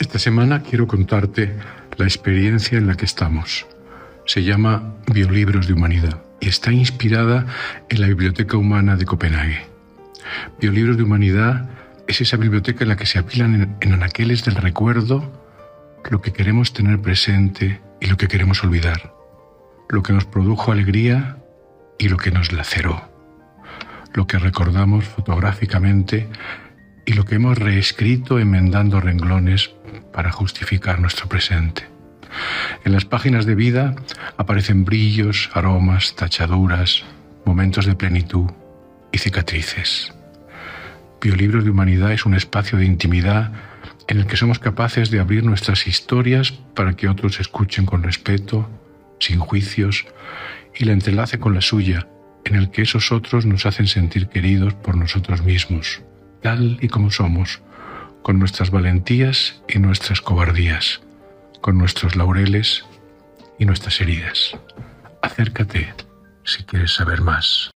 Esta semana quiero contarte la experiencia en la que estamos. Se llama Biolibros de Humanidad y está inspirada en la Biblioteca Humana de Copenhague. Biolibros de Humanidad es esa biblioteca en la que se apilan en, anaqueles del recuerdo lo que queremos tener presente y lo que queremos olvidar, lo que nos produjo alegría y lo que nos laceró, lo que recordamos fotográficamente y lo que hemos reescrito enmendando renglones para justificar nuestro presente. En las páginas de vida aparecen brillos, aromas, tachaduras, momentos de plenitud y cicatrices. Biolibros de Humanidad es un espacio de intimidad en el que somos capaces de abrir nuestras historias para que otros escuchen con respeto, sin juicios, y la entrelace con la suya, en el que esos otros nos hacen sentir queridos por nosotros mismos, tal y como somos, con nuestras valentías y nuestras cobardías, con nuestros laureles y nuestras heridas. Acércate si quieres saber más.